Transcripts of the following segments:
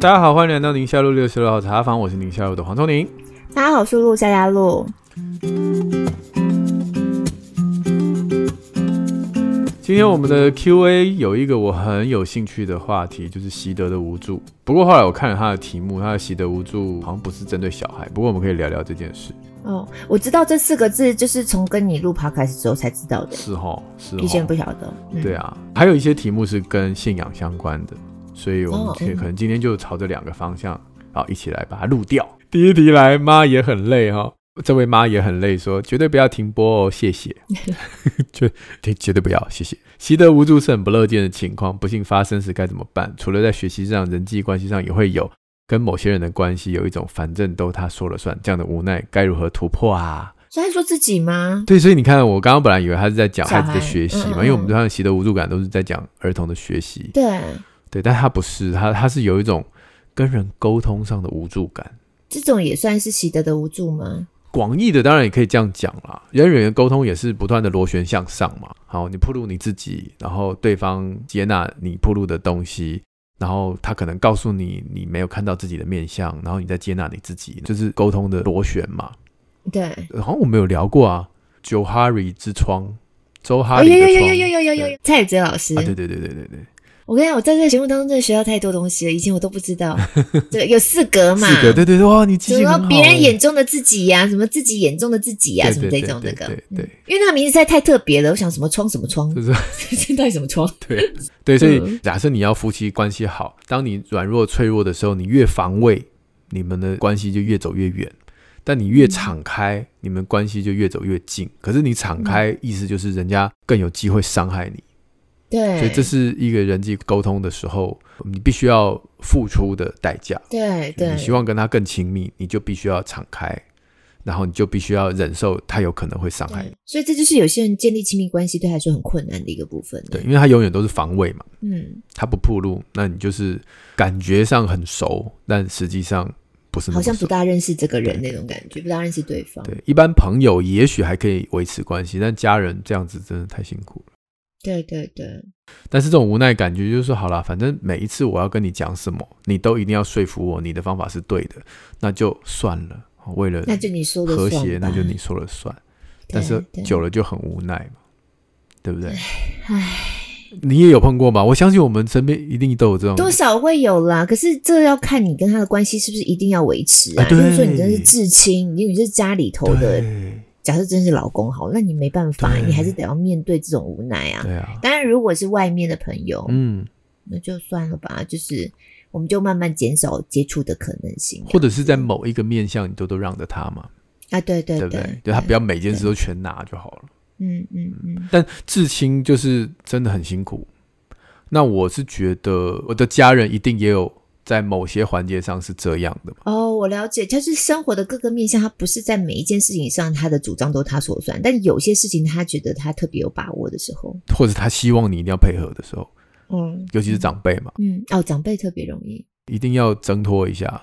大家好，欢迎来到宁夏路六十六号茶坊，我是宁夏路的黄瑽宁。大家好，我是陆夏嘉璐。今天我们的 Q&A 有一个我很有兴趣的话题，就是习得的无助。不过后来我看了他的题目，他的习得无助好像不是针对小孩。不过我们可以聊聊这件事。哦，我知道这四个字，就是从跟你录 Podcast 之后才知道的。是哦，是哦。以前不晓得。嗯、对啊，还有一些题目是跟信仰相关的，所以我们可以可能今天就朝着两个方向，好，一起来把它录掉。第一题来，妈也很累哈。这位妈也很累，说绝对不要停播哦，谢谢。绝绝对不要，谢谢。习得无助是很不乐见的情况，不幸发生时该怎么办？除了在学习上、人际关系上也会有跟某些人的关系有一种反正都他说了算这样的无奈，该如何突破啊？是在说自己吗？对，所以你看，我刚刚本来以为他是在讲孩子的学习嘛，嗯嗯，因为我们通常习得无助感都是在讲儿童的学习。对对，但他不是，他他是有一种跟人沟通上的无助感。这种也算是习得的无助吗？广义的当然也可以这样讲啦，人与人沟通也是不断的螺旋向上嘛。好，你铺路你自己，然后对方接纳你铺路的东西，然后他可能告诉你你没有看到自己的面相，然后你再接纳你自己，就是沟通的螺旋嘛。对，好像我们有聊过啊，周哈里之窗，周哈里的窗，有有有有有有有有，蔡宇哲老师，啊，对对对对对对。我跟你讲，我在这个节目当中真的学到太多东西了，以前我都不知道。对，有四格嘛？四格，对对对，哇，你记性很好。别人眼中的自己呀、啊，什么自己眼中的自己呀、啊，什么这种那个。对，对，对，因为那个名字实在太特别了，我想什么窗什么窗，就是这到底什么窗？对对，所以假设你要夫妻关系好，当你软弱脆弱的时候，你越防卫，你们的关系就越走越远；但你越敞开，你们关系就越走越近。可是你敞开，意思就是人家更有机会伤害你。对，所以这是一个人际沟通的时候，你必须要付出的代价。对对，你希望跟他更亲密，你就必须要敞开，然后你就必须要忍受他有可能会伤害你。所以这就是有些人建立亲密关系对他来说很困难的一个部分。对，因为他永远都是防卫嘛。嗯，他不暴露，那你就是感觉上很熟，但实际上不是。好像不大认识这个人那种感觉，不大认识对方。对，一般朋友也许还可以维持关系，但家人这样子真的太辛苦了。对对对，但是这种无奈感觉就是说，好了，反正每一次我要跟你讲什么，你都一定要说服我，你的方法是对的，那就算了。为了那就你说和谐，那就你说了算。但是久了就很无奈嘛，对不对？唉，你也有碰过吗？我相信我们身边一定都有这种，多少会有啦。可是这要看你跟他的关系是不是一定要维持啊？比如说你真是至亲，因为你是家里头的。假设真是老公好，那你没办法，你还是得要面对这种无奈啊。对啊。当然，如果是外面的朋友，嗯，那就算了吧。就是，我们就慢慢减少接触的可能性，或者是在某一个面向，你都都让着他嘛。啊，对对对，对不对？就他不要每件事都全拿就好了。嗯嗯嗯。但至亲就是真的很辛苦。那我是觉得，我的家人一定也有。在某些环节上是这样的哦，我了解，他是生活的各个面向，他不是在每一件事情上他的主张都他说了算，但有些事情他觉得他特别有把握的时候，或者他希望你一定要配合的时候，嗯，尤其是长辈嘛，嗯，哦，长辈特别容易，一定要挣脱一下，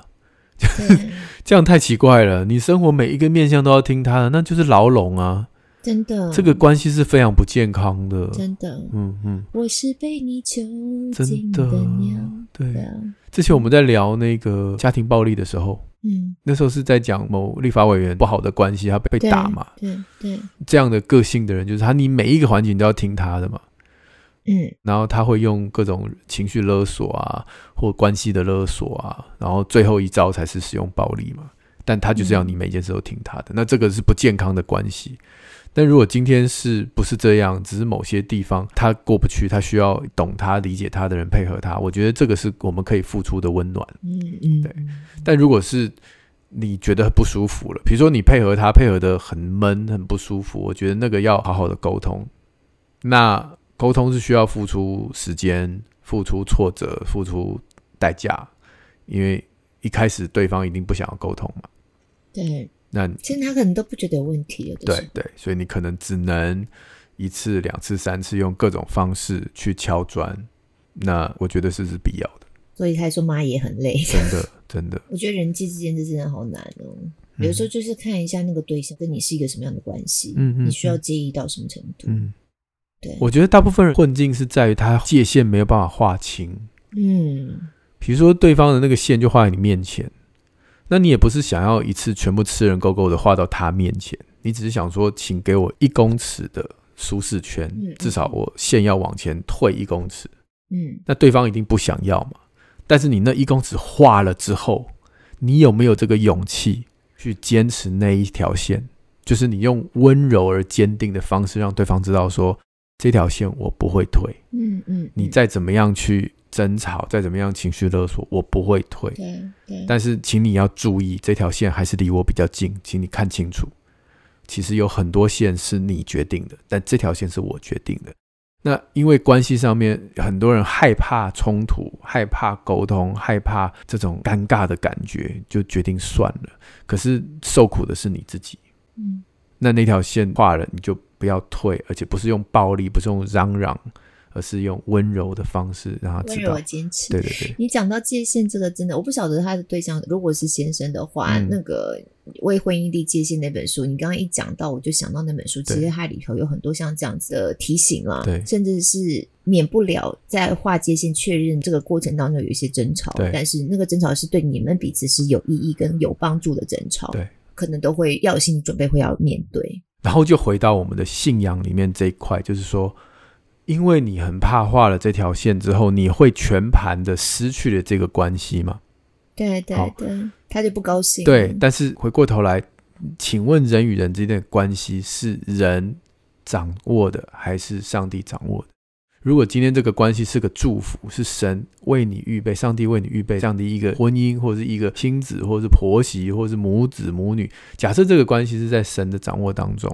这样太奇怪了，你生活每一个面向都要听他的，那就是牢笼啊。真的，这个关系是非常不健康的。真的，嗯嗯，我是被你囚禁的鸟。对，对啊。之前我们在聊那个家庭暴力的时候，嗯，那时候是在讲某立法委员不好的关系，他被打嘛。对对，对。这样的个性的人，就是他，你每一个环节你都要听他的嘛。嗯。然后他会用各种情绪勒索啊，或关系的勒索啊，然后最后一招才是使用暴力嘛。但他就是要你每件事都听他的，嗯、那这个是不健康的关系。但如果今天是不是这样，只是某些地方他过不去，他需要懂他、理解他的人配合他，我觉得这个是我们可以付出的温暖。嗯嗯，对。但如果是你觉得不舒服了，比如说你配合他配合的很闷、很不舒服，我觉得那个要好好的沟通。那沟通是需要付出时间、付出挫折、付出代价，因为一开始对方一定不想要沟通嘛。对。那其实他可能都不觉得有问题了，对对，所以你可能只能一次、两次、三次用各种方式去敲砖。那我觉得是是必要的。所以他说妈也很累，真的 真的。我觉得人际之间这真的好难哦。有时候就是看一下那个对象跟你是一个什么样的关系，嗯嗯，你需要介意到什么程度？嗯，对。我觉得大部分人困境是在于他界限没有办法划清。嗯，比如说对方的那个线就画在你面前，那你也不是想要一次全部吃人勾勾的画到他面前，你只是想说，请给我一公尺的舒适圈，至少我线要往前退一公尺。嗯，那对方一定不想要嘛。但是你那一公尺画了之后，你有没有这个勇气去坚持那一条线？就是你用温柔而坚定的方式，让对方知道说，这条线我不会退。嗯嗯，你再怎么样去争吵，再怎么样情绪勒索，我不会退。对对。但是，请你要注意，这条线还是离我比较近，请你看清楚。其实有很多线是你决定的，但这条线是我决定的。那因为关系上面，很多人害怕冲突，害怕沟通，害怕这种尴尬的感觉，就决定算了。可是受苦的是你自己。嗯，那那条线画了，你就不要退，而且不是用暴力，不是用嚷嚷，而是用温柔的方式让他知道。温柔坚持。对对对。你讲到界限这个，真的我不晓得他的对象如果是先生的话，嗯、那个《为婚姻立界限》那本书，你刚刚一讲到，我就想到那本书，其实它里头有很多像这样子的提醒啊，对，甚至是免不了在划界限、确认这个过程当中有一些争吵，但是那个争吵是对你们彼此是有意义跟有帮助的争吵，对。可能都会要有心理准备，会要面对。然后就回到我们的信仰里面这一块，就是说，因为你很怕画了这条线之后，你会全盘的失去了这个关系嘛？对对对，他就不高兴。对，但是回过头来，请问人与人之间的关系是人掌握的，还是上帝掌握的？如果今天这个关系是个祝福，是神为你预备，上帝为你预备这样的一个婚姻，或者是一个亲子，或者是婆媳，或者是母子母女，假设这个关系是在神的掌握当中，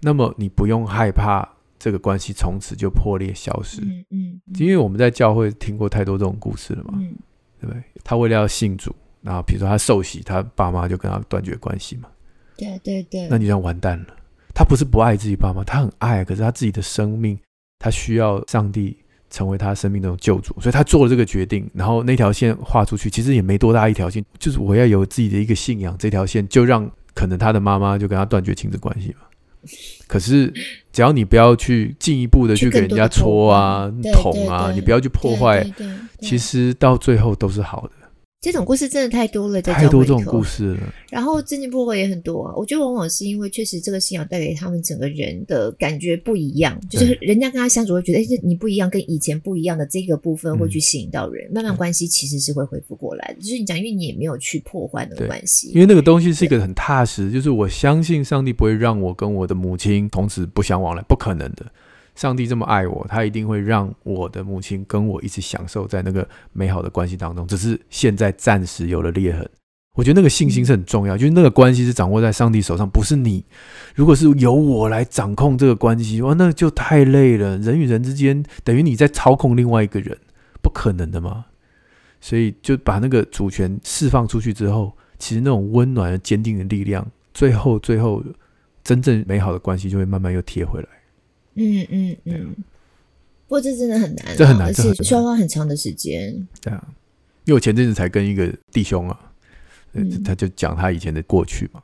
那么你不用害怕这个关系从此就破裂消失。嗯嗯，因为我们在教会听过太多这种故事了嘛，嗯、对不对？他为了要信主，然后比如说他受洗，他爸妈就跟他断绝关系嘛。对对对，那你这样完蛋了。他不是不爱自己爸妈，他很爱，可是他自己的生命。他需要上帝成为他生命中的救主，所以他做了这个决定。然后那条线画出去，其实也没多大一条线，就是我要有自己的一个信仰。这条线就让可能他的妈妈就跟他断绝亲子关系嘛。可是只要你不要去进一步的去给人家戳啊、捅啊，你不要去破坏，其实到最后都是好的。这种故事真的太多了，太多这种故事了。然后真情破坏也很多啊。我觉得往往是因为确实这个信仰带给他们整个人的感觉不一样，就是人家跟他相处会觉得，哎，你不一样，跟以前不一样的这个部分会去吸引到人，嗯、慢慢关系其实是会恢复过来的。就是你讲，因为你也没有去破坏那个关系，因为那个东西是一个很踏实，就是我相信上帝不会让我跟我的母亲从此不相往来，不可能的。上帝这么爱我，他一定会让我的母亲跟我一起享受在那个美好的关系当中。只是现在暂时有了裂痕，我觉得那个信心是很重要，就是那个关系是掌握在上帝手上，不是你。如果是由我来掌控这个关系，哇，那就太累了。人与人之间等于你在操控另外一个人，不可能的嘛。所以就把那个主权释放出去之后，其实那种温暖而坚定的力量，最后最后真正美好的关系就会慢慢又贴回来。嗯嗯嗯，不过这真的很难，啊，这很难，而且需要花很长的时间。对啊，因为我前阵子才跟一个弟兄啊，嗯、他就讲他以前的过去嘛。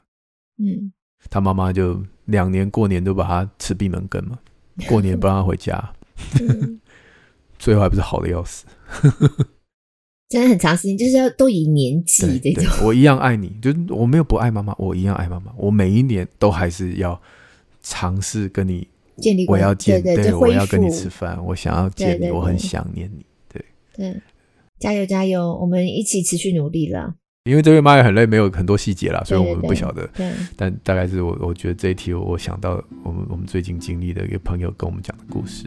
嗯，他妈妈就两年过年都把他吃闭门羹嘛，过年不让他回家，嗯、最后还不是好的要死。真的很长时间，就是要都以年纪这种。我一样爱你，就是我没有不爱妈妈，我一样爱妈妈。我每一年都还是要尝试跟你。建立，我要见，对，我要跟你吃饭，我想要见你，我很想念你，对对，加油加油，我们一起持续努力了。因为这位妈也很累，没有很多细节啦，所以我们不晓得。对，对，对，但大概是我我觉得这一题，我想到我们我们最近经历的一个朋友跟我们讲的故事。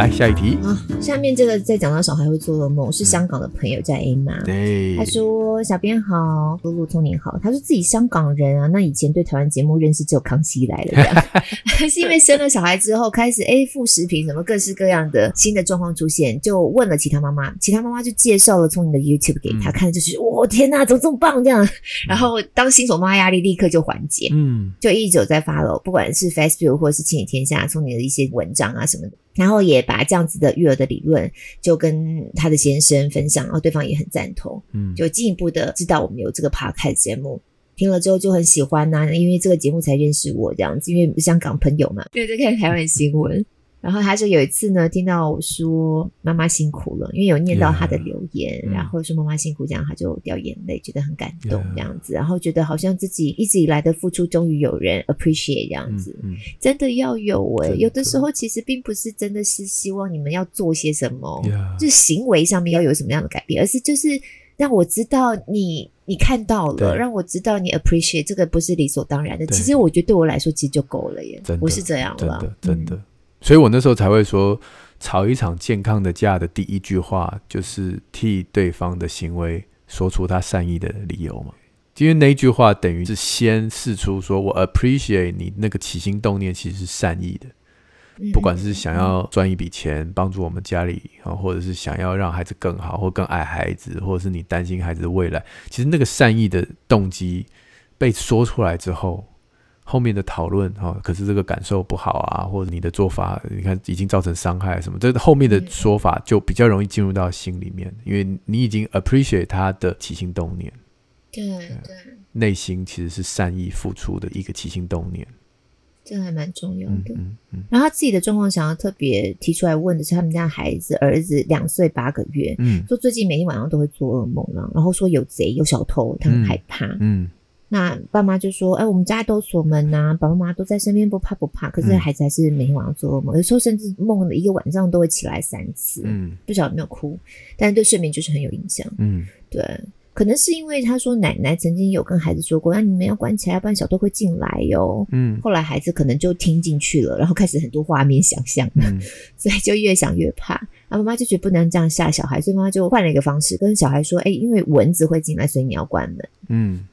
来下一题啊！下面这个在讲到小孩会做噩梦，是香港的朋友叫 Emma。对，他说：“小编好，露露聪明好。”他说自己香港人啊，那以前对台湾节目认识只有康熙来了这样，是因为生了小孩之后开始哎副食品什么各式各样的新的状况出现，就问了其他妈妈，其他妈妈就介绍了聪宁的 YouTube 给他、嗯、看，就是我、哦、天哪，怎么这么棒这样？然后当新手妈压力立刻就缓解，嗯，就一直有在 follow，不管是 Facebook 或是亲子天下聪宁的一些文章啊什么的。然后也把这样子的育儿的理论就跟他的先生分享，然后对方也很赞同，嗯，就进一步的知道我们有这个 podcast 节目，听了之后就很喜欢呐、啊，因为这个节目才认识我这样子，因为香港朋友嘛，对，在看台湾新闻。然后他就有一次呢，听到我说妈妈辛苦了，因为有念到他的留言，yeah, 然后说妈妈辛苦，这样他就掉眼泪，觉得很感动这样子。然后觉得好像自己一直以来的付出终于有人 appreciate 这样子，嗯。嗯、真的要有诶、欸、有的时候其实并不是真的是希望你们要做些什么就行为上面要有什么样的改变，而是就是让我知道你你看到了，让我知道你 appreciate 这个不是理所当然的，其实我觉得对我来说其实就够了耶，不是这样了，真的。真的嗯所以我那时候才会说，吵一场健康的架的第一句话就是替对方的行为说出他善意的理由嘛。因为那一句话等于是先试出说我 appreciate 你那个起心动念其实是善意的，不管是想要赚一笔钱帮助我们家里啊，或者是想要让孩子更好或更爱孩子，或者是你担心孩子的未来，其实那个善意的动机被说出来之后。后面的讨论哈，可是这个感受不好啊，或者你的做法，你看已经造成伤害什么，这后面的说法就比较容易进入到心里面，因为你已经 appreciate 他的起心动念，对对，内心其实是善意付出的一个起心动念，这还蛮重要的。嗯嗯，嗯，然后他自己的状况，想要特别提出来问的是，他们家孩子儿子两岁八个月，嗯，说最近每天晚上都会做噩梦了，然后说有贼有小偷，他很害怕，嗯。嗯那爸妈就说：“哎、欸，我们家都锁门呐、啊，爸爸妈妈都在身边，不怕不怕。可是孩子还是每天晚上做噩梦，嗯、有时候甚至梦了一个晚上都会起来三次。嗯，不晓得有没有哭，但是对睡眠就是很有影响。嗯，对，可能是因为他说奶奶曾经有跟孩子说过，那、啊、你们要关起来，不然小偷会进来哟。嗯，后来孩子可能就听进去了，然后开始很多画面想象，嗯、所以就越想越怕。啊，妈妈就觉得不能这样吓小孩，所以妈妈就换了一个方式跟小孩说：哎、欸，因为蚊子会进来，所以你要关门。嗯。”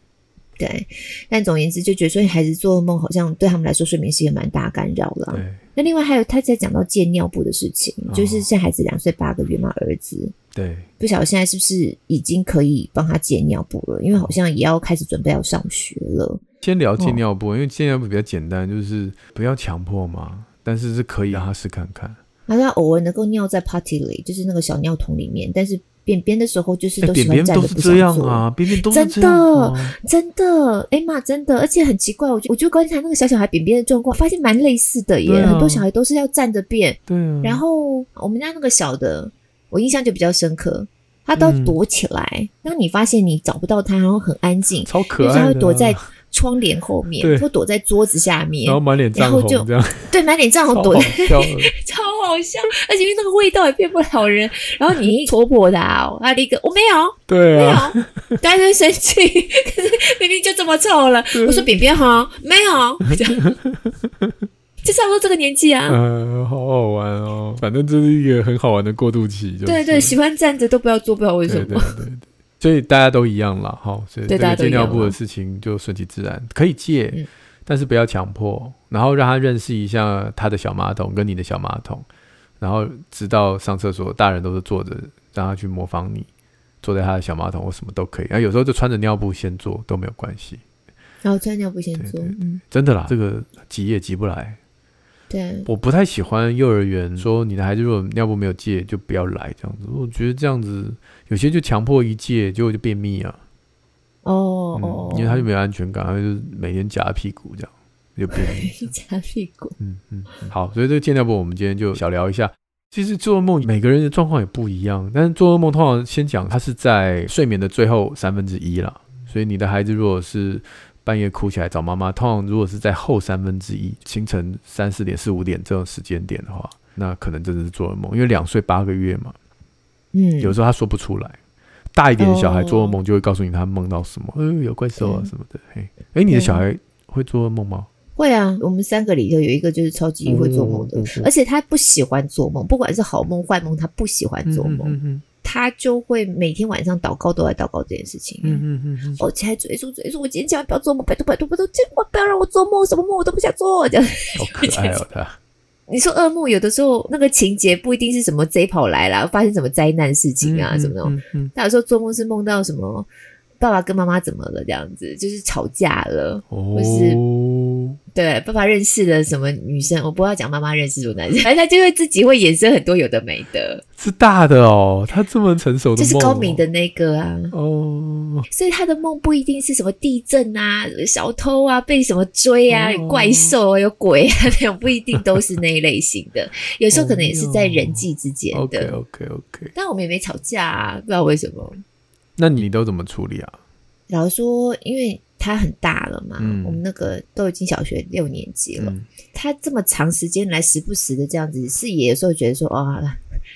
对，但总而言之，就觉得说孩子做噩梦好像对他们来说睡眠是一个蛮大干扰了。对，那另外还有他在讲到戒尿布的事情，哦、就是现在孩子两岁八个月嘛，儿子。对，不晓得现在是不是已经可以帮他戒尿布了？因为好像也要开始准备要上学了。先聊戒尿布，哦、因为戒尿布比较简单，就是不要强迫嘛，但是是可以让他试看看。他他偶尔能够尿在 potty 里，就是那个小尿桶里面，但是。便便的时候就是都喜欢站着不是这样啊，便便都是这样啊，真的真的，哎妈，真的，而且很奇怪，我就我就观察那个小小孩便便的状况，发现蛮类似的耶，啊、很多小孩都是要站着便，对、啊，然后我们家那个小的，我印象就比较深刻，他都躲起来，嗯、当你发现你找不到他，然后很安静，超可爱的，他会躲在窗帘后面，或对躲在桌子下面，然后满脸涨红这样，对，满脸涨红躲在，超好笑，而且因为那个味道也骗不了人。然后你一戳破他，他立刻我没有，对啊，没有，大家在生气，可是明明就这么臭了。我说扁扁哈，没有，就差不多这个年纪啊。嗯、呃，好好玩哦，反正这是一个很好玩的过渡期。就是、对对，喜欢站着都不要坐，不知道为什么。对对对对所以大家都一样了，哈，所以这个戒尿布的事情就顺其自然，可以戒，嗯、但是不要强迫，然后让他认识一下他的小马桶跟你的小马桶，然后直到上厕所大人都是坐着，让他去模仿你坐在他的小马桶或什么都可以，然后有时候就穿着尿布先坐都没有关系，然后穿尿布先坐，嗯，真的啦，这个急也急不来。对，我不太喜欢幼儿园说你的孩子如果尿布没有借就不要来。这样子，我觉得这样子有些就强迫一戒，结果就便秘啊。哦哦、嗯，因为他就没有安全感，他就每天夹屁股这样就便秘。夹屁股，嗯嗯，好，所以这个健尿布我们今天就小聊一下。其实做噩梦每个人的状况也不一样，但是做噩梦通常先讲它是在睡眠的最后三分之一啦，所以你的孩子如果是。半夜哭起来找妈妈，通常如果是在后三分之一，清晨三四点、四五点这种时间点的话，那可能真的是做噩梦，因为两岁八个月嘛，嗯，有时候他说不出来。大一点的小孩做噩梦就会告诉你他梦到什么，呃、哦，有怪兽啊什么的。嘿，哎，你的小孩会做噩梦吗？会啊，我们三个里头有一个就是超级会做梦的，嗯、而且他不喜欢做梦，不管是好梦坏梦，他不喜欢做梦。嗯嗯嗯他就会每天晚上祷告，都在祷告这件事情。嗯嗯嗯嗯。我起来追诉追诉，我今天千万不要做梦，拜托拜托拜托，千万不要让我做梦，什么梦我都不想做。这样。好可爱哦，他。你说噩梦有的时候那个情节不一定是什么贼跑来了，发生什么灾难事情啊，什么那种。嗯。他有时候做梦是梦到什么爸爸跟妈妈怎么了这样子，就是吵架了，或是哦，对，爸爸认识的什么女生，我不要讲妈妈认识什么男生，反正他就会自己会衍生很多有的没的。是大的哦，他这么成熟的梦，就是高明的那个啊。哦，所以他的梦不一定是什么地震啊、小偷啊、被什么追啊、有怪兽啊、有鬼啊那种，不一定都是那一类型的。有时候可能也是在人际之间的。OK OK OK。但我们也没吵架啊，不知道为什么。那你都怎么处理啊？老实说，因为他很大了嘛，嗯、我们那个都已经小学六年级了，嗯、他这么长时间来时不时的这样子，是也有时候觉得说，哦，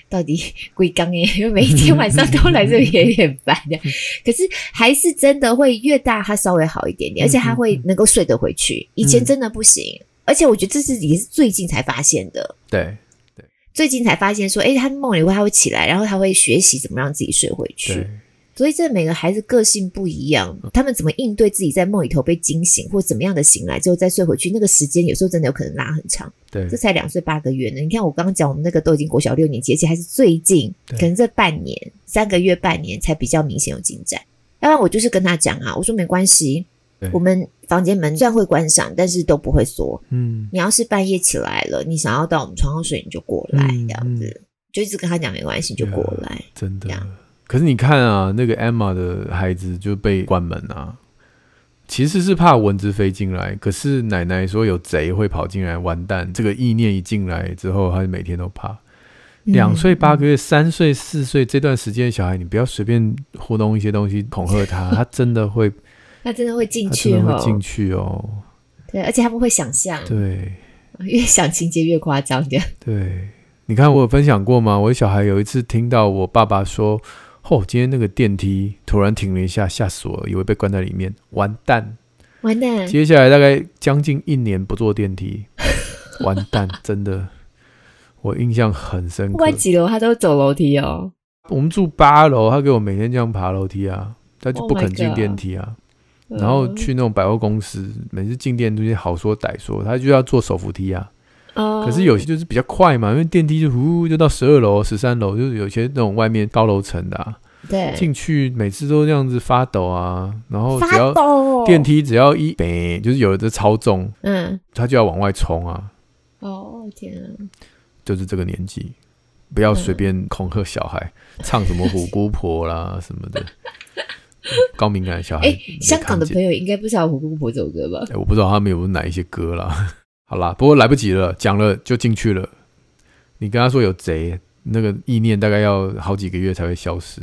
到底归刚耶，因为每一天晚上都来这里也有点烦的。可是还是真的会越大，他稍微好一点点，而且他会能够睡得回去。以前真的不行，嗯、而且我觉得这是也是最近才发现的。对对，最近才发现说，哎，他梦里会他会起来，然后他会学习怎么让自己睡回去。所以，这每个孩子个性不一样，他们怎么应对自己在梦里头被惊醒，或怎么样的醒来之后再睡回去，那个时间有时候真的有可能拉很长。对，这才两岁八个月呢。你看我刚刚讲，我们那个都已经国小六年级，而且还是最近，可能这半年、三个月、半年才比较明显有进展。要不然我就是跟他讲啊，我说没关系，我们房间门虽然会关上，但是都不会锁。嗯，你要是半夜起来了，你想要到我们床上睡，你就过来，这样子，就一直跟他讲没关系，你就过来，真的。可是你看啊，那个 Emma 的孩子就被关门啊，其实是怕蚊子飞进来。可是奶奶说有贼会跑进来，完蛋！这个意念一进来之后，他就每天都怕。两岁八个月、三岁四岁这段时间的小孩，你不要随便糊弄一些东西恐吓他，他真的会，他真的会进去哦，会进去哦。对，而且他们会想象，对，越想情节越夸张的。对，你看我有分享过吗？我的小孩有一次听到我爸爸说。哦，今天那个电梯突然停了一下，吓死我了，以为被关在里面，完蛋，完蛋！接下来大概将近一年不坐电梯，完蛋，真的，我印象很深刻。不管几楼，他都走楼梯哦。我们住八楼，他给我每天这样爬楼梯啊，他就不肯进电梯啊。Oh、然后去那种百货公司，每次进电梯好说歹说，他就要坐手扶梯啊。可是有些就是比较快嘛，因为电梯就呼就到十二楼、十三楼，就是有些那种外面高楼层的，啊，对，进去每次都这样子发抖啊，然后只要电梯只要一，就是有的超重，嗯，他就要往外冲啊。哦天啊，就是这个年纪，不要随便恐吓小孩，唱什么虎姑婆啦 什么的，高敏感的小孩。哎，香港的朋友应该不知道虎姑婆这首歌吧？我不知道他们有哪一些歌啦。好啦，不过来不及了，讲了就进去了。你跟他说有贼，那个意念大概要好几个月才会消失。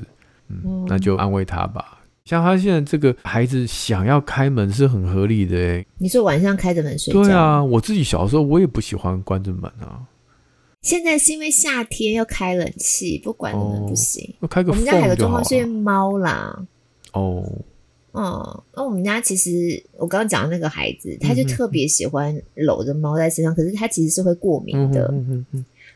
嗯，嗯，那就安慰他吧。像他现在这个孩子想要开门是很合理的诶。你说晚上开着门睡觉？对啊，我自己小时候我也不喜欢关着门啊。现在是因为夏天要开冷气，不关着门不行。要、哦、开个。我们家还有个状况是因为猫啦。哦。嗯，那我们家其实我刚刚讲的那个孩子，他就特别喜欢搂着猫在身上，嗯、可是他其实是会过敏的，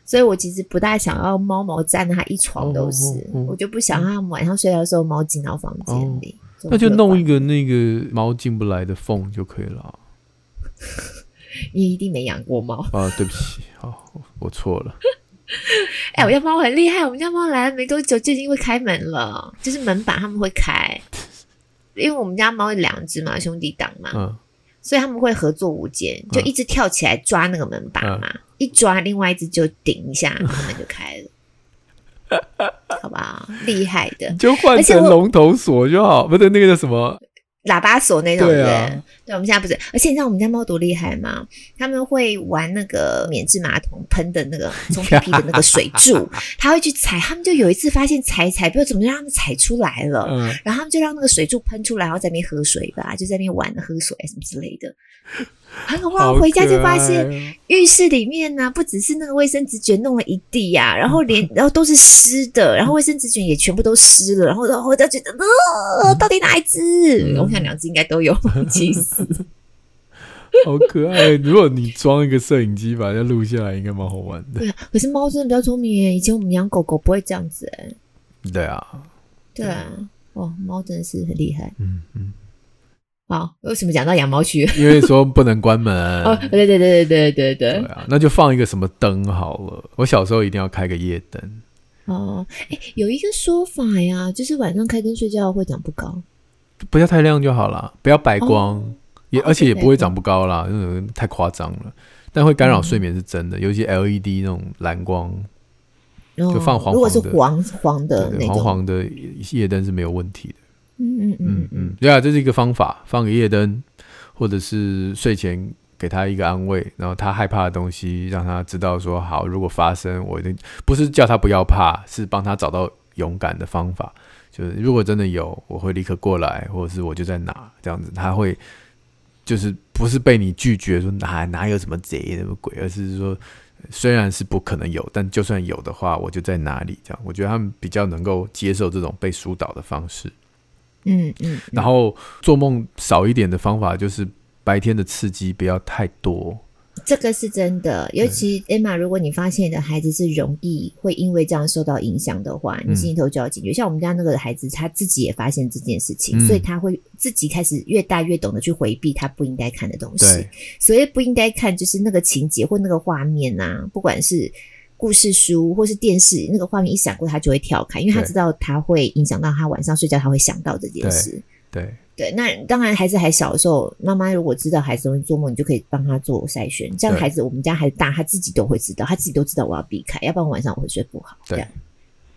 所以我其实不大想要猫毛沾的他一床都是，我就不想让他晚上睡觉的时候猫进到房间里。哦、那就弄一个那个猫进不来的缝就可以了。你一定没养过猫啊？对不起，好，我错了。哎、欸，我家猫很厉害，我们家猫来了没多久就已经会开门了，就是门板他们会开。因为我们家猫有两只嘛，兄弟档嘛，嗯、所以他们会合作无间，就一直跳起来抓那个门把嘛，嗯、一抓另外一只就顶一下，门就开了，好不好？厉害的，就换成龙头锁就好，不是，那个叫什么？喇叭锁那种，对啊，对，对，我们现在不是，而且你知道我们家猫多厉害吗？他们会玩那个免治马桶喷的那个冲屁屁的那个水柱，他会去踩，他们就有一次发现踩踩，不知道怎么让他们踩出来了，嗯，然后他们就让那个水柱喷出来，然后在那边喝水吧，就在那边玩喝水什么之类的。很好玩，回家就发现浴室里面呢、啊，不只是那个卫生纸卷弄了一地呀、啊，然后连然后都是湿的，然后卫生纸卷也全部都湿了，然后然后我就觉得，呃，到底哪一只？嗯、我想两只应该都有，气死！好可爱！如果你装一个摄影机把它录下来，应该蛮好玩的。对啊，可是猫真的比较聪明耶，以前我们养狗狗不会这样子哎。对啊，对啊，哇，猫真的是很厉害。嗯嗯。嗯好，为什么讲到养猫区？因为说不能关门。哦，对对对对对对对。对啊，那就放一个什么灯好了。我小时候一定要开个夜灯。哦，哎，有一个说法呀，就是晚上开灯睡觉会长不高。不要太亮就好了，不要白光，哦、也而且也不会长不高啦，那种太夸张了。但会干扰睡眠是真的，嗯、尤其 LED 那种蓝光，就放黄黄的，如果是黄黄的那种黄黄的夜灯是没有问题的。嗯嗯嗯嗯，对啊，这是一个方法，放个夜灯，或者是睡前给他一个安慰，然后他害怕的东西让他知道说好，如果发生，我一定不是叫他不要怕，是帮他找到勇敢的方法。就是如果真的有，我会立刻过来，或者是我就在哪这样子，他会。就是不是被你拒绝说哪哪有什么贼什么鬼，而是说虽然是不可能有，但就算有的话，我就在哪里这样。我觉得他们比较能够接受这种被疏导的方式。嗯嗯，嗯，然后做梦少一点的方法就是白天的刺激不要太多。这个是真的，尤其 Emma，如果你发现你的孩子是容易会因为这样受到影响的话，你心里头就要警觉。嗯、像我们家那个孩子，他自己也发现这件事情，嗯、所以他会自己开始越大越懂得去回避他不应该看的东西。所以不应该看就是那个情节或那个画面啊，不管是故事书或是电视，那个画面一闪过，他就会跳开，因为他知道他会影响到他晚上睡觉，他会想到这件事。对。对对，那当然孩子还小的时候，妈妈如果知道孩子容易做梦，你就可以帮他做筛选。这样孩子，我们家孩子大，他自己都会知道，他自己都知道我要避开，要不然晚上我会睡不好。对，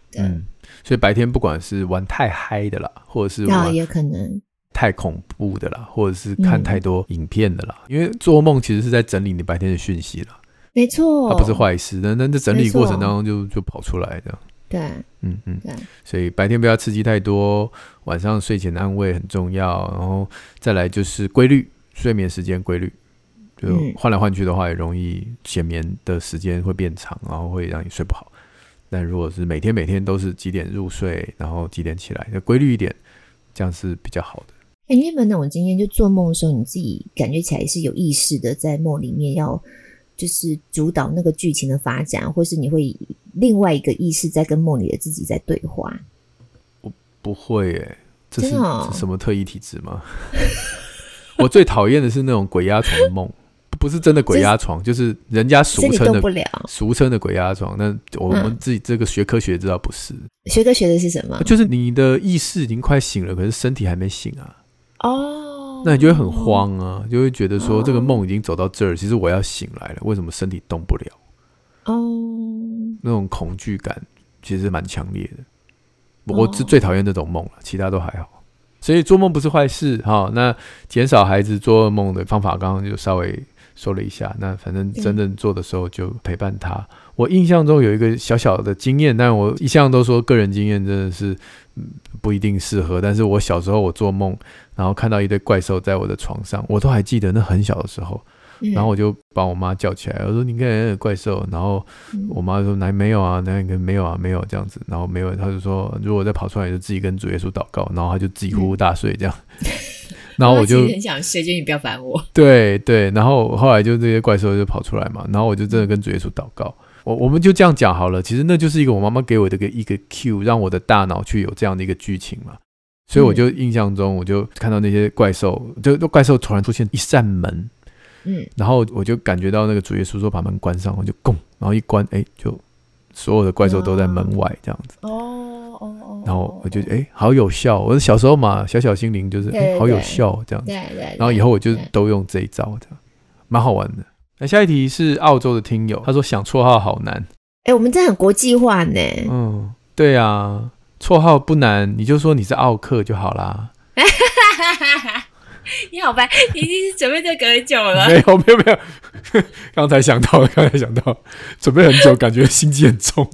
对，嗯，所以白天不管是玩太嗨的啦，或者是玩也可能太恐怖的啦，或者是看太多影片的啦，嗯、因为做梦其实是在整理你白天的讯息啦。没错，它不是坏事，那那在整理过程当中就就跑出来的。对，嗯嗯，对，所以白天不要刺激太多，晚上睡前的安慰很重要，然后再来就是规律睡眠时间规律，就换来换去的话，也容易浅眠的时间会变长，然后会让你睡不好。但如果是每天每天都是几点入睡，然后几点起来，就规律一点，这样是比较好的。哎，你有没有那种经验，就做梦的时候，你自己感觉起来是有意识的，在梦里面要就是主导那个剧情的发展，或是你会以？另外一个意识在跟梦里的自己在对话。我不会诶，这是，这是什么特异体质吗？我最讨厌的是那种鬼压床的梦，不是真的鬼压床，就是人家俗称的俗称的鬼压床。那我们自己这个学科学知道不是。学科学的是什么？就是你的意识已经快醒了，可是身体还没醒啊。哦，那你就会很慌啊，就会觉得说这个梦已经走到这儿，其实我要醒来了，为什么身体动不了？哦。那种恐惧感其实蛮强烈的，我是最讨厌这种梦了，其他都还好。所以做梦不是坏事哈。那减少孩子做噩梦的方法，刚刚就稍微说了一下。那反正真正做的时候就陪伴他。我印象中有一个小小的经验，但我一向都说个人经验真的是不一定适合。但是我小时候我做梦，然后看到一堆怪兽在我的床上，我都还记得那很小的时候。然后我就把我妈叫起来，我说：“你看那个怪兽。”然后我妈说：“哪没有啊？那个没有啊，没有这样子。”然后没有，她就说：“如果再跑出来，就自己跟主耶稣祷告。”然后她就自己呼呼大睡这样。然后我就很想睡，就你不要烦我。对对，然后后来就这些怪兽就跑出来嘛，然后我就真的跟主耶稣祷告。我我们就这样讲好了。其实那就是一个我妈妈给我的一个一个 cue，让我的大脑去有这样的一个剧情嘛。所以我就印象中，我就看到那些怪兽，就怪兽突然出现一扇门。嗯，然后我就感觉到那个主耶稣说把门关上，我就拱，然后一关，哎，就所有的怪兽都在门外这样子。哦哦哦。然后我就哎，好有效。我小时候嘛，小小心灵就是哎，好有效这样子。然后以后我就都用这一招，这样蛮好玩的。那下一题是澳洲的听友，他说想绰号好难。哎，我们这很国际化呢。嗯，对啊，绰号不难，你就说你是奥克就好啦。你好白，你已经是准备这个很久了。没有没有没有，刚才想到，刚才想到，准备很久，感觉心机很重。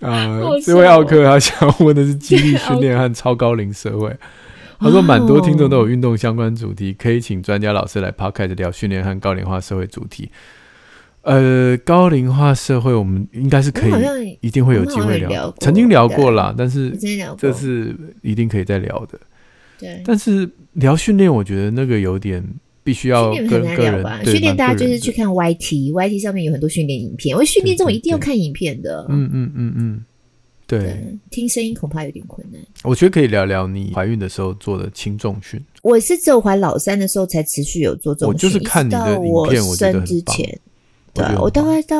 啊，这位奥克他想问的是激励训练和超高龄社会。他说，蛮多听众都有运动相关主题，可以请专家老师来 podcast 聊训练和高龄化社会主题。呃，高龄化社会我们应该是可以，一定会有机会聊，曾经聊过啦，但是这是一定可以再聊的。对，但是聊训练，我觉得那个有点必须要跟个人吧。训练大家就是去看 YT，YT 上面有很多训练影片。因为训练这种一定要看影片的。嗯嗯嗯嗯，对，听声音恐怕有点困难。我觉得可以聊聊你怀孕的时候做的轻重训。我是只有怀老三的时候才持续有做重训，我就是看你的影片，我觉得很棒。对，我大概到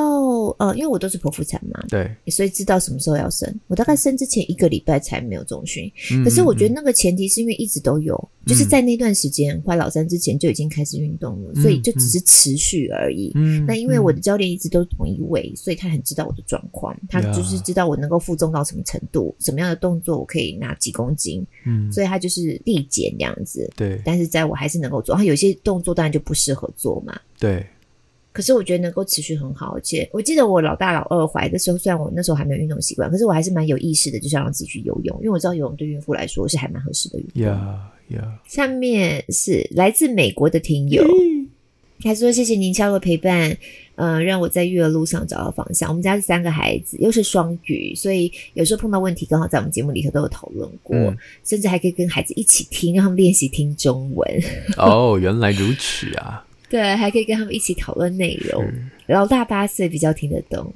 呃，因为我都是剖腹产嘛，对，所以知道什么时候要生。我大概生之前一个礼拜才没有中旬，嗯、可是我觉得那个前提是因为一直都有，嗯、就是在那段时间怀老三之前就已经开始运动了，嗯、所以就只是持续而已。嗯，那因为我的教练一直都同一位，所以他很知道我的状况，他就是知道我能够负重到什么程度，什么样的动作我可以拿几公斤，嗯，所以他就是递减这样子。对，但是在我还是能够做，他有些动作当然就不适合做嘛。对。可是我觉得能够持续很好，而且我记得我老大老二怀的时候，虽然我那时候还没有运动习惯，可是我还是蛮有意识的，就是要让自己去游泳，因为我知道游泳对孕妇来说是还蛮合适的运动。呀呀。下面是来自美国的听友，嗯、他说：“谢谢您悄悄陪伴，嗯、呃，让我在育儿路上找到方向。我们家是三个孩子，又是双语，所以有时候碰到问题，刚好在我们节目里头都有讨论过，嗯、甚至还可以跟孩子一起听，让他们练习听中文。”哦，原来如此啊。对，还可以跟他们一起讨论内容。是老大八岁，比较听得懂。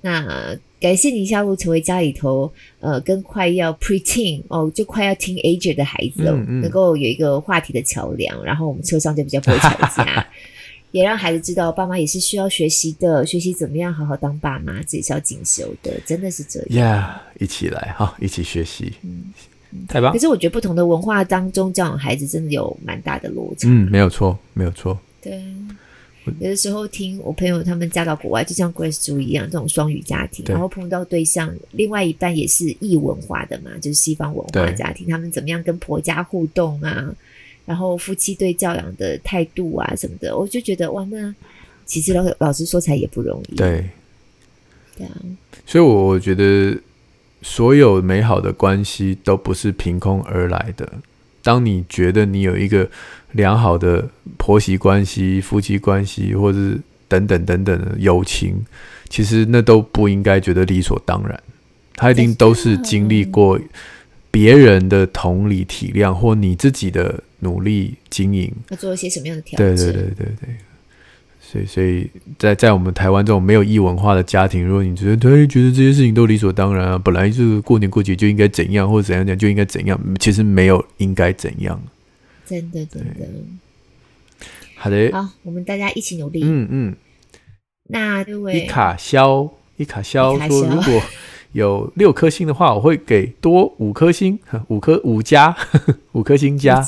那感谢你下路成为家里头呃，跟快要 preteen 哦，就快要 teenager 的孩子哦，嗯嗯、能够有一个话题的桥梁。然后我们车上就比较不会吵架，也让孩子知道爸妈也是需要学习的，学习怎么样好好当爸妈，自己是要进修的，真的是这样。呀，yeah, 一起来哈，一起学习。嗯。太棒！可是我觉得不同的文化当中教养孩子真的有蛮大的落差。嗯，没有错，没有错。对，有的时候听我朋友他们嫁到国外，就像 Grace 猪一样，这种双语家庭，然后碰到对象，另外一半也是异文化的嘛，就是西方文化家庭，他们怎么样跟婆家互动啊？然后夫妻对教养的态度啊什么的，我就觉得哇，那其实老老实说起来也不容易。对，对啊。所以我觉得。所有美好的关系都不是凭空而来的。当你觉得你有一个良好的婆媳关系、夫妻关系，或者是等等等等的友情，其实那都不应该觉得理所当然。他一定都是经历过别人的同理体谅，或你自己的努力经营，要做一些什么样的调整？对对对对对。所以，所以在在我们台湾这种没有异文化的家庭，如果你觉得对，觉得这些事情都理所当然啊，本来就是过年过节就应该怎样，或者怎样讲就应该怎样，其实没有应该怎样。真的，真的。好的，好，我们大家一起努力。嗯嗯。那这位一卡肖，一卡肖说，如果有六颗星的话，我会给多五颗星，五颗五加，五颗星加。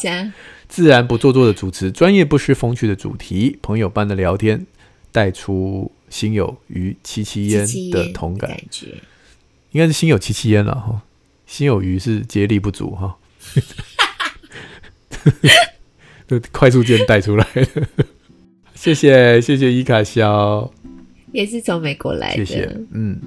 自然不做作的主持，专业不失风趣的主题，朋友般的聊天，带出心有余七七焉的同感。感觉应该是心有戚戚焉了哈，心有余是接力不足哈。快速键带出来了，谢谢谢谢伊卡肖，也是从美国来的，谢谢嗯。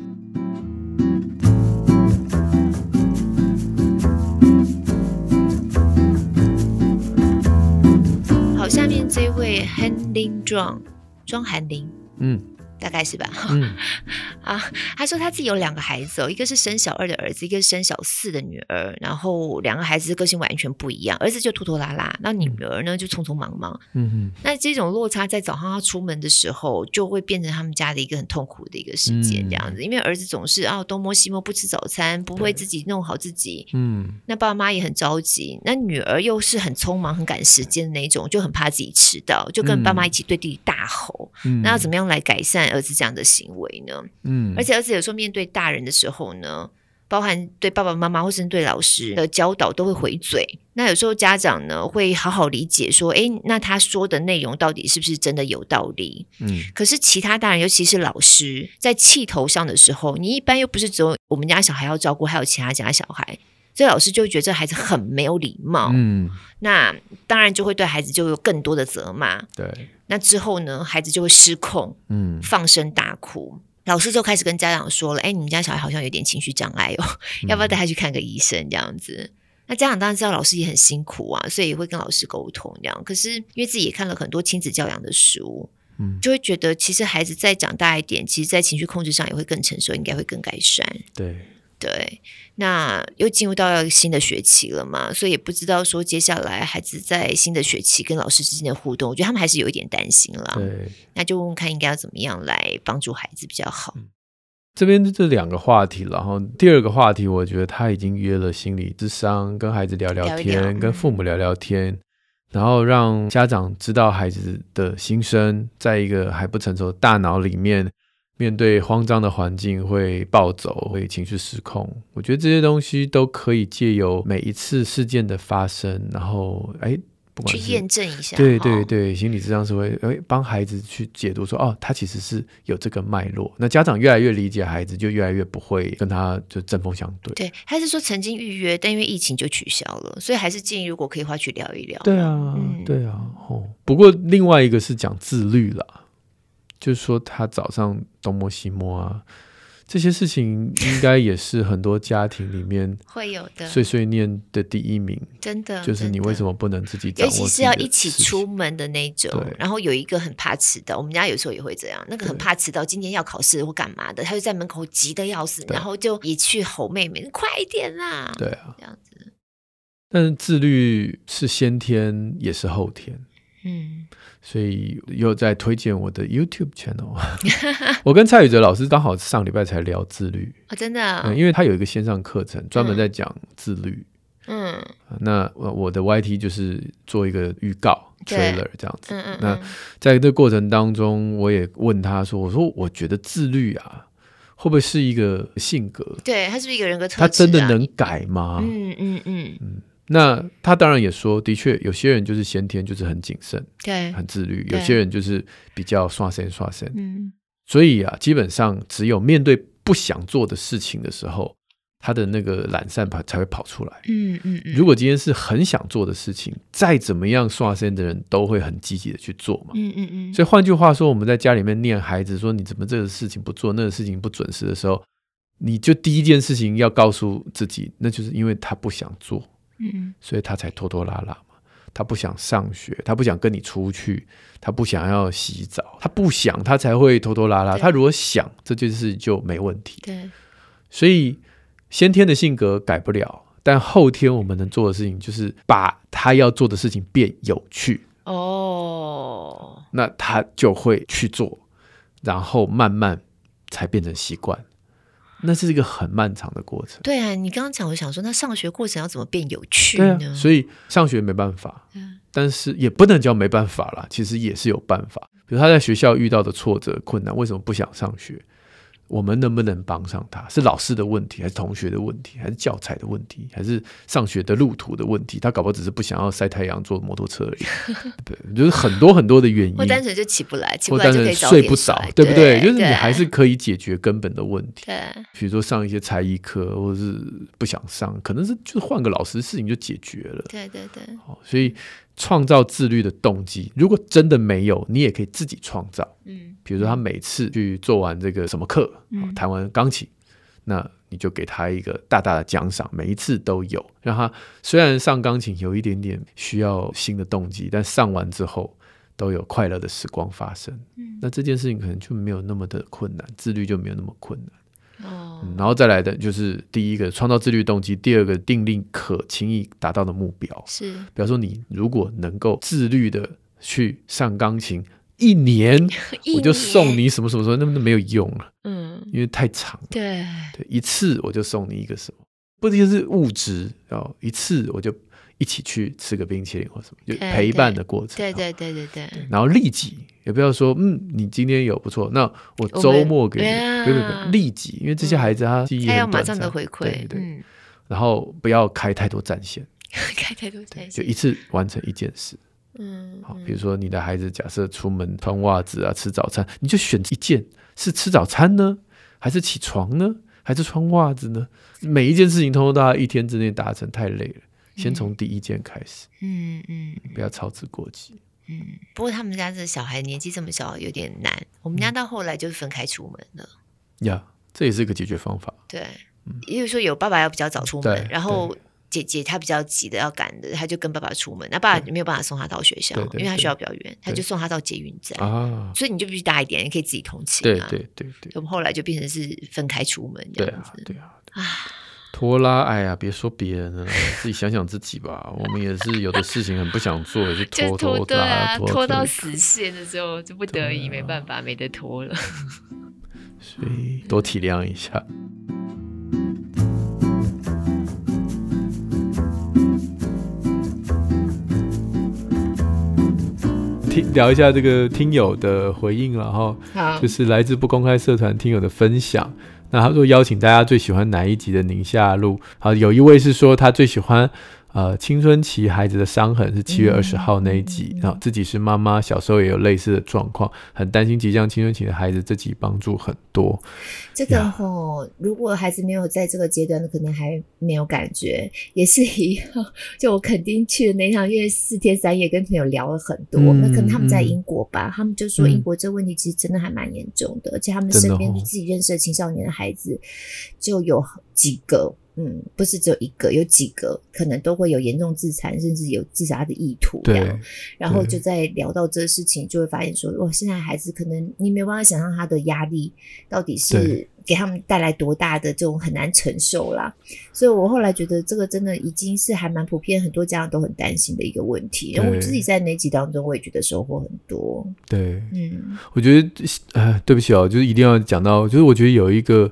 庄庄韩林，嗯。大概是吧，嗯、啊，他说他自己有两个孩子哦，一个是生小二的儿子，一个是生小四的女儿，然后两个孩子个性完全不一样，儿子就拖拖拉拉，那女儿呢就匆匆忙忙，嗯哼，那这种落差在早上他出门的时候就会变成他们家的一个很痛苦的一个时间，这样子，嗯、因为儿子总是啊东摸西摸不吃早餐，不会自己弄好自己，嗯，那爸爸妈妈也很着急，那女儿又是很匆忙很赶时间的那种，就很怕自己迟到，就跟爸妈一起对弟弟大吼，嗯、那要怎么样来改善？儿子这样的行为呢？嗯，而且儿子有时候面对大人的时候呢，包含对爸爸妈妈或是对老师的教导都会回嘴。那有时候家长呢会好好理解说，诶，那他说的内容到底是不是真的有道理？嗯，可是其他大人，尤其是老师，在气头上的时候，你一般又不是只有我们家小孩要照顾，还有其他家小孩。所以老师就会觉得这孩子很没有礼貌，嗯，那当然就会对孩子就有更多的责骂，对。那之后呢，孩子就会失控，嗯，放声大哭。老师就开始跟家长说了：“哎，你们家小孩好像有点情绪障碍哦，嗯、要不要带他去看个医生？”这样子。那家长当然知道老师也很辛苦啊，所以也会跟老师沟通这样。可是因为自己也看了很多亲子教养的书，嗯，就会觉得其实孩子再长大一点，其实在情绪控制上也会更成熟，应该会更改善。对。对，那又进入到新的学期了嘛，所以也不知道说接下来孩子在新的学期跟老师之间的互动，我觉得他们还是有一点担心了。对，那就问问看应该要怎么样来帮助孩子比较好。这边这两个话题，然后第二个话题，我觉得他已经约了心理智商，跟孩子聊聊天，聊聊跟父母聊聊天。然后让家长知道孩子的心声，在一个还不成熟的大脑里面，面对慌张的环境会暴走，会情绪失控。我觉得这些东西都可以借由每一次事件的发生，然后哎。不管去验证一下，对对对，心理智商是会哎帮孩子去解读说，哦，他其实是有这个脉络。那家长越来越理解孩子，就越来越不会跟他就针锋相对。对，还是说曾经预约，但因为疫情就取消了，所以还是建议如果可以的话去聊一聊。对啊，嗯、对啊，哦。不过另外一个是讲自律啦，就是说他早上东摸西摸啊。这些事情应该也是很多家庭里面会有的碎碎念的第一名，真的就是你为什么不能自己掌握自己？尤其是要一起出门的那种，然后有一个很怕迟到，我们家有时候也会这样，那个很怕迟到，今天要考试或干嘛的，他就在门口急得要死，然后就一去吼妹妹快一点啦，对啊，这样子。但是自律是先天也是后天。嗯，所以又在推荐我的 YouTube channel。我跟蔡宇哲老师刚好上礼拜才聊自律哦，真的、哦嗯，因为他有一个线上课程专门在讲自律。嗯，那我的 YT 就是做一个预告 trailer 这样子。嗯嗯。那在这个过程当中，我也问他说：“我说我觉得自律啊，会不会是一个性格？对，他是不是一个人格特质、啊？他真的能改吗？”嗯嗯嗯嗯。嗯那他当然也说，的确有些人就是先天就是很谨慎，对，很自律；有些人就是比较刷身刷身。嗯，所以啊，基本上只有面对不想做的事情的时候，他的那个懒散跑才会跑出来。嗯嗯嗯。如果今天是很想做的事情，再怎么样刷身的人都会很积极的去做嘛。嗯嗯嗯。所以换句话说，我们在家里面念孩子说，你怎么这个事情不做，那个事情不准时的时候，你就第一件事情要告诉自己，那就是因为他不想做。嗯，所以他才拖拖拉拉嘛。他不想上学，他不想跟你出去，他不想要洗澡，他不想，他才会拖拖拉拉。他如果想，这件事就没问题。对，所以先天的性格改不了，但后天我们能做的事情就是把他要做的事情变有趣。哦，那他就会去做，然后慢慢才变成习惯。那是一个很漫长的过程。对啊，你刚刚讲，我想说，那上学过程要怎么变有趣呢？啊，所以上学没办法，嗯，但是也不能叫没办法啦，其实也是有办法。比如他在学校遇到的挫折、困难，为什么不想上学？我们能不能帮上他？是老师的问题，还是同学的问题，还是教材的问题，还是上学的路途的问题？他搞不好只是不想要晒太阳、坐摩托车而已。对，就是很多很多的原因。或单纯就起不来，起不来就可以睡不着，对不对？就是你还是可以解决根本的问题。对，比如说上一些才艺课，或者是不想上，可能是就是换个老师，事情就解决了。对对对。好，所以。创造自律的动机，如果真的没有，你也可以自己创造。嗯，比如说他每次去做完这个什么课，嗯，弹完钢琴，那你就给他一个大大的奖赏，每一次都有，让他虽然上钢琴有一点点需要新的动机，但上完之后都有快乐的时光发生。嗯，那这件事情可能就没有那么的困难，自律就没有那么困难。哦、嗯，然后再来的就是第一个创造自律动机，第二个定立可轻易达到的目标。是，比方说你如果能够自律的去上钢琴 一年，我就送你什么什么什么，那么都没有用了。嗯，因为太长了。对对，一次我就送你一个什么，不仅是物质，哦，一次我就。一起去吃个冰淇淋或什么，就陪伴的过程。对对对对对，对。然后立即也不要说，嗯，你今天有不错，那我周末给你，不用不用，立即，因为这些孩子他记忆很短暂，他要马上的回馈，对对。嗯、然后不要开太多战线，开太多战线，就一次完成一件事。嗯，好，比如说你的孩子假设出门穿袜子啊，吃早餐，你就选一件，是吃早餐呢，还是起床呢，还是穿袜子呢？每一件事情通通都要一天之内达成，太累了。先从第一件开始，嗯嗯，不要操之过急，嗯。不过他们家这小孩年纪这么小，有点难。我们家到后来就是分开出门了。呀，这也是一个解决方法。对，因为说有爸爸要比较早出门，然后姐姐她比较急的要赶的，她就跟爸爸出门。那爸爸没有办法送她到学校，因为他学校比较远，他就送她到捷运站啊。所以你就必须大一点，你可以自己通勤。对对对对。我们后来就变成是分开出门这样子。对啊，对啊。拖拉，哎呀，别说别人了，自己想想自己吧。我们也是有的事情很不想做，也是 拖拖拉拉，拖，拖到死线的时候就不得已，没办法，没得拖了。所以多体谅一下。聊一下这个听友的回应了哈。就是来自不公开社团听友的分享。那他说邀请大家最喜欢哪一集的宁夏路？好，有一位是说他最喜欢。呃，青春期孩子的伤痕是七月二十号那一集，然后、嗯、自己是妈妈，小时候也有类似的状况，很担心即将青春期的孩子。这集帮助很多。这个吼，如果孩子没有在这个阶段，可能还没有感觉，也是一样。就我肯定去的那趟，因为四天三夜跟朋友聊了很多，嗯、那可能他们在英国吧，嗯、他们就说英国这个问题其实真的还蛮严重的，嗯、而且他们身边自己认识的青少年的孩子就有几个。嗯，不是只有一个，有几个可能都会有严重自残，甚至有自杀的意图。这样，对，然后就在聊到这个事情，就会发现说，哇，现在孩子可能你没有办法想象他的压力到底是给他们带来多大的这种很难承受啦。所以我后来觉得这个真的已经是还蛮普遍，很多家长都很担心的一个问题。然后我自己在那集当中，我也觉得收获很多。对，嗯，我觉得，呃，对不起哦，就是一定要讲到，就是我觉得有一个。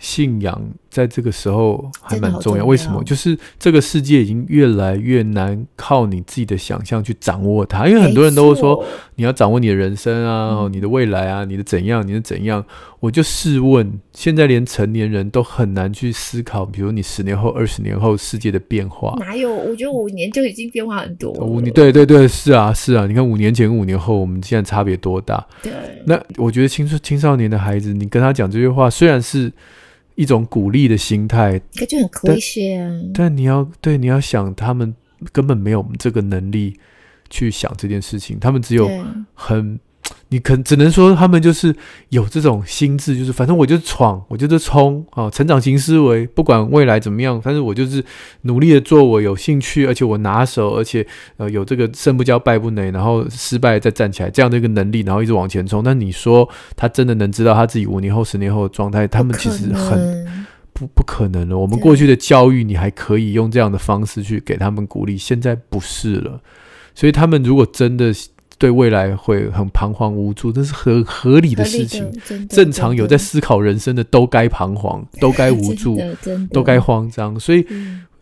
信仰在这个时候还蛮重要，为什么？就是这个世界已经越来越难靠你自己的想象去掌握它，因为很多人都会说你要掌握你的人生啊，嗯、你的未来啊，你的怎样，你的怎样。我就试问，现在连成年人都很难去思考，比如你十年后、二十年后世界的变化。哪有？我觉得五年就已经变化很多了。五年，对对对，是啊是啊。你看五年前跟五年后，我们现在差别多大？对。那我觉得青春青少年的孩子，你跟他讲这句话，虽然是。一种鼓励的心态，可就很科学啊。但，但你要对你要想，他们根本没有这个能力去想这件事情，他们只有很。你可只能说他们就是有这种心智，就是反正我就闯，我就是冲啊！成长型思维，不管未来怎么样，但是我就是努力的做我有兴趣，而且我拿手，而且呃有这个胜不骄败不馁，然后失败再站起来这样的一个能力，然后一直往前冲。但你说他真的能知道他自己五年后、十年后的状态？他们其实很不不可能了。我们过去的教育，你还可以用这样的方式去给他们鼓励，现在不是了。所以他们如果真的。对未来会很彷徨无助，这是很合理的事情。正常有在思考人生的都该彷徨，都该无助，都该慌张。所以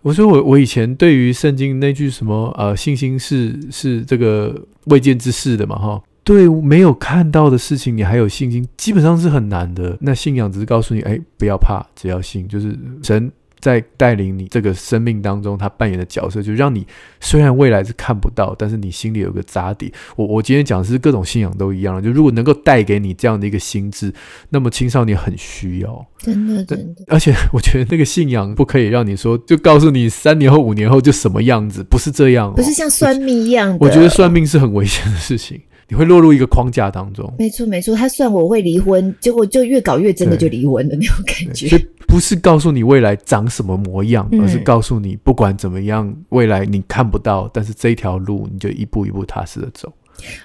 我说我我以前对于圣经那句什么呃信心是是这个未见之事的嘛哈，对没有看到的事情你还有信心，基本上是很难的。那信仰只是告诉你，哎，不要怕，只要信，就是神。在带领你这个生命当中，他扮演的角色，就让你虽然未来是看不到，但是你心里有个扎底。我我今天讲的是各种信仰都一样，就如果能够带给你这样的一个心智，那么青少年很需要，真的真的。而且我觉得那个信仰不可以让你说，就告诉你三年后、五年后就什么样子，不是这样哦，不是像算命一样的。我觉得算命是很危险的事情。你会落入一个框架当中。没错，没错。他算我会离婚，结果就越搞越真的就离婚的那种感觉。所以不是告诉你未来长什么模样，嗯、而是告诉你不管怎么样，未来你看不到，但是这一条路你就一步一步踏实的走。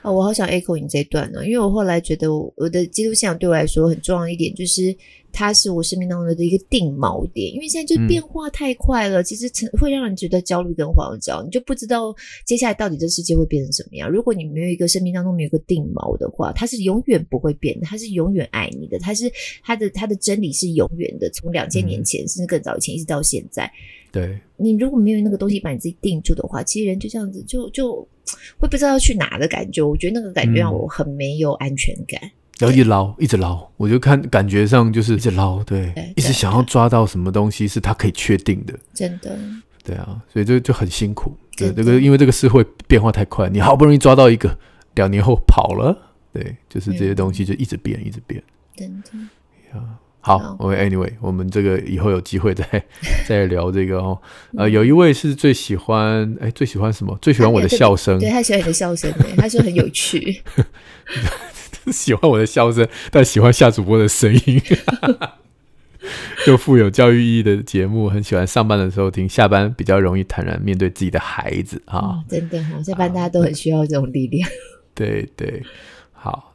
哦，我好想 echo 你这一段呢，因为我后来觉得我的基督信仰对我来说很重要一点就是。它是我生命当中的一个定锚点，因为现在就变化太快了，嗯、其实会让人觉得焦虑跟慌张，你就不知道接下来到底这世界会变成什么样。如果你没有一个生命当中没有一个定锚的话，它是永远不会变的，它是永远爱你的，它是它的它的真理是永远的，从两千年前、嗯、甚至更早以前一直到现在。对，你如果没有那个东西把你自己定住的话，其实人就这样子就就会不知道要去哪的感觉。我觉得那个感觉让我很没有安全感。嗯要一直捞，一直捞，我就看感觉上就是一直捞，对，对一直想要抓到什么东西是他可以确定的，真的，对啊，所以就就很辛苦，对，这个因为这个社会变化太快，你好不容易抓到一个，两年后跑了，对，就是这些东西就一直变，一直变，真的，呀，好，我们 anyway，我们这个以后有机会再 再聊这个哦，呃，有一位是最喜欢，哎，最喜欢什么？最喜欢我的笑声，对，他喜欢你的笑声，他说很有趣。喜欢我的笑声，但喜欢夏主播的声音，就富有教育意义的节目，很喜欢上班的时候听，下班比较容易坦然面对自己的孩子啊、哦。真的哈，下班大家都很需要这种力量。对对，好。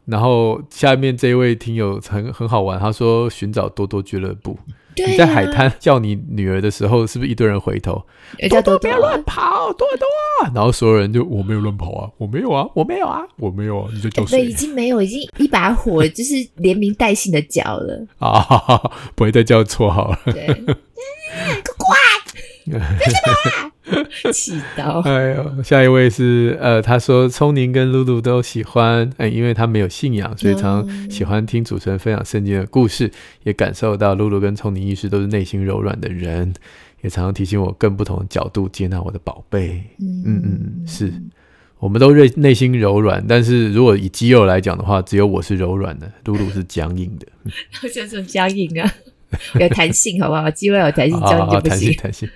然后下面这一位听友很很好玩，他说寻找多多俱乐部。你在海滩叫你女儿的时候，是不是一堆人回头？多多不要乱跑，多多。然后所有人就我没有乱跑啊，我没有啊，我没有啊，我没有啊，你就叫谁？已经没有，已经一把火，就是连名带姓的叫了 啊，不会再叫错好了。对，乖，气到！哎呦，下一位是呃，他说聪宁跟露露都喜欢，哎，因为他没有信仰，所以常常喜欢听主持人分享圣经的故事，也感受到露露跟聪宁医师都是内心柔软的人，也常常提醒我更不同的角度接纳我的宝贝。嗯嗯嗯，是，我们都内内心柔软，但是如果以肌肉来讲的话，只有我是柔软的，露露是僵硬的。我想说僵硬啊，有弹性好不好？肌肉有弹性，僵硬就不行。弹性。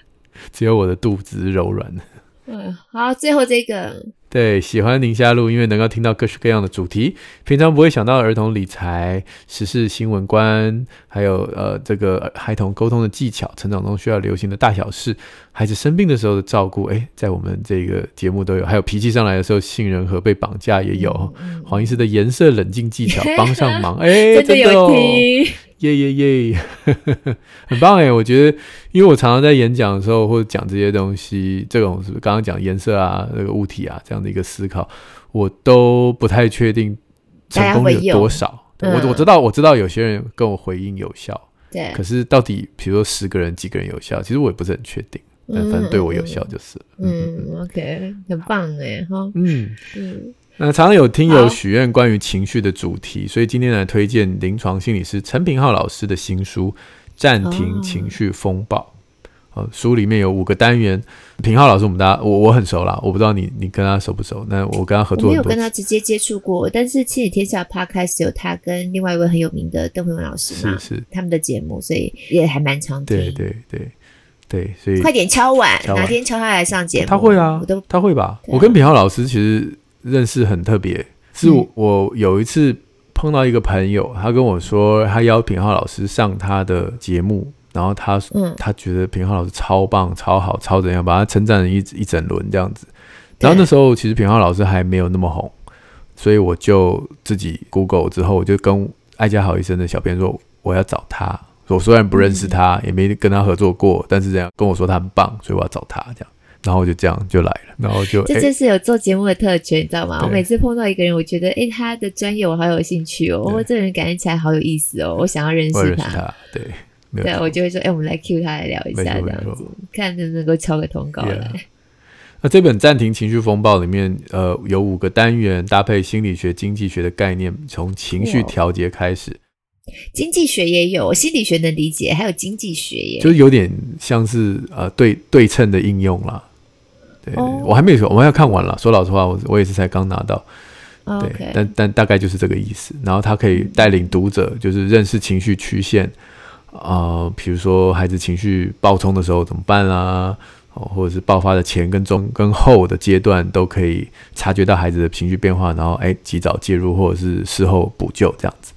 只有我的肚子是柔软的。嗯，好，最后这个，对，喜欢宁夏路，因为能够听到各式各样的主题，平常不会想到儿童理财、时事新闻观，还有呃这个孩童沟通的技巧，成长中需要流行的大小事，孩子生病的时候的照顾，哎，在我们这个节目都有，还有脾气上来的时候，杏仁核被绑架也有，黄医师的颜色冷静技巧帮上忙，哎，真的有听。耶耶耶，很棒哎！我觉得，因为我常常在演讲的时候或者讲这些东西，这种是不是刚刚讲颜色啊、那个物体啊这样的一个思考，我都不太确定成功有多少。对，我我知道，我知道有些人跟我回应有效，对。可是到底，比如说十个人几个人有效，其实我也不是很确定。但反正对我有效就是了。嗯，嗯，OK，很棒哎哈。嗯嗯。那常常有听友许愿关于情绪的主题，所以今天来推荐临床心理师陈品浩老师的新书《暂停情绪风暴》。哦，书里面有五个单元。平浩老师，我们大家我我很熟啦，我不知道你你跟他熟不熟？那我跟他合作，我没有跟他直接接触过，但是《亲子天下》Podcast 有他跟另外一位很有名的邓慧文老师嘛，是是他们的节目，所以也还蛮常听。对对对对，所以快点敲碗，哪天敲他来上节目？他会啊，我都他会吧？啊、我跟品浩老师其实。认识很特别，是我有一次碰到一个朋友，他跟我说他邀品浩老师上他的节目，然后他嗯他觉得平浩老师超棒、超好、超怎样，把他称赞了一一整轮这样子。然后那时候其实平浩老师还没有那么红，所以我就自己 Google 之后，我就跟爱家好医生的小编说我要找他。我虽然不认识他，也没跟他合作过，但是这样跟我说他很棒，所以我要找他这样。然后就这样就来了，然后就这就是有做节目的特权，你知道吗？我每次碰到一个人，我觉得哎，他的专业我好有兴趣哦，对哦，这个人感觉起来好有意思哦，我想要认识他。识他对，对我就会说，哎，我们来 Q 他来聊一下，这样子，看能不能够敲个通告来。Yeah. 那这本《暂停情绪风暴》里面，呃，有五个单元，搭配心理学、经济学的概念，从情绪调节开始。经济学也有，心理学能理解，还有经济学也，就是有点像是呃对对称的应用啦。对，oh. 我还没有说，我们要看完了。说老实话，我我也是才刚拿到。对，Okay. 但但大概就是这个意思。然后他可以带领读者，就是认识情绪曲线啊，啊，比如说孩子情绪暴冲的时候怎么办啦，哦，或者是爆发的前跟中跟后的阶段，都可以察觉到孩子的情绪变化，然后哎，及早介入或者是事后补救这样子。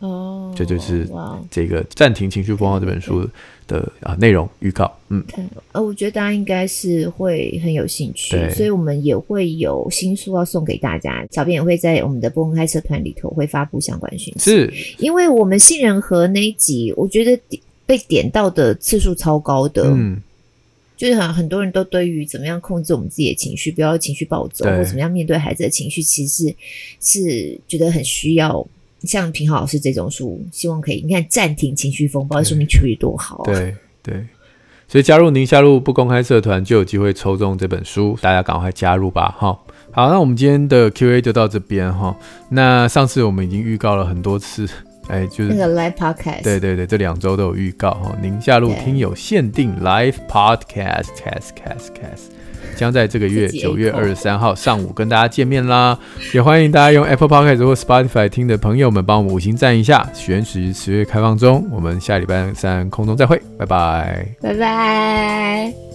哦这就是这个暂停情绪风暴这本书的啊内容预告。嗯，呃，我觉得大家应该是会很有兴趣，所以我们也会有新书要送给大家。小编也会在我们的不公开社团里头会发布相关讯息。是，因为我们杏仁核那一集，我觉得被点到的次数超高的。嗯，就是很很多人都对于怎么样控制我们自己的情绪，不要情绪暴走，或怎么样面对孩子的情绪，其实是，是觉得很需要。像平浩老师这种书，希望可以你看暂停情绪风暴，对说明处理多好啊！对对，所以加入宁夏路不公开社团就有机会抽中这本书，大家赶快加入吧！哈，好，那我们今天的 Q&A 就到这边哈。那上次我们已经预告了很多次，哎，就是那个 Live Podcast，对对对，这两周都有预告哈。宁夏路听友限定 Live Podcast，Cast Cast Cast。将在这个月九月二十三号上午跟大家见面啦！也欢迎大家用 Apple Podcast 或 Spotify 听的朋友们帮我们五星赞一下。许愿池十月开放中，我们下礼拜三空中再会，拜拜，拜拜。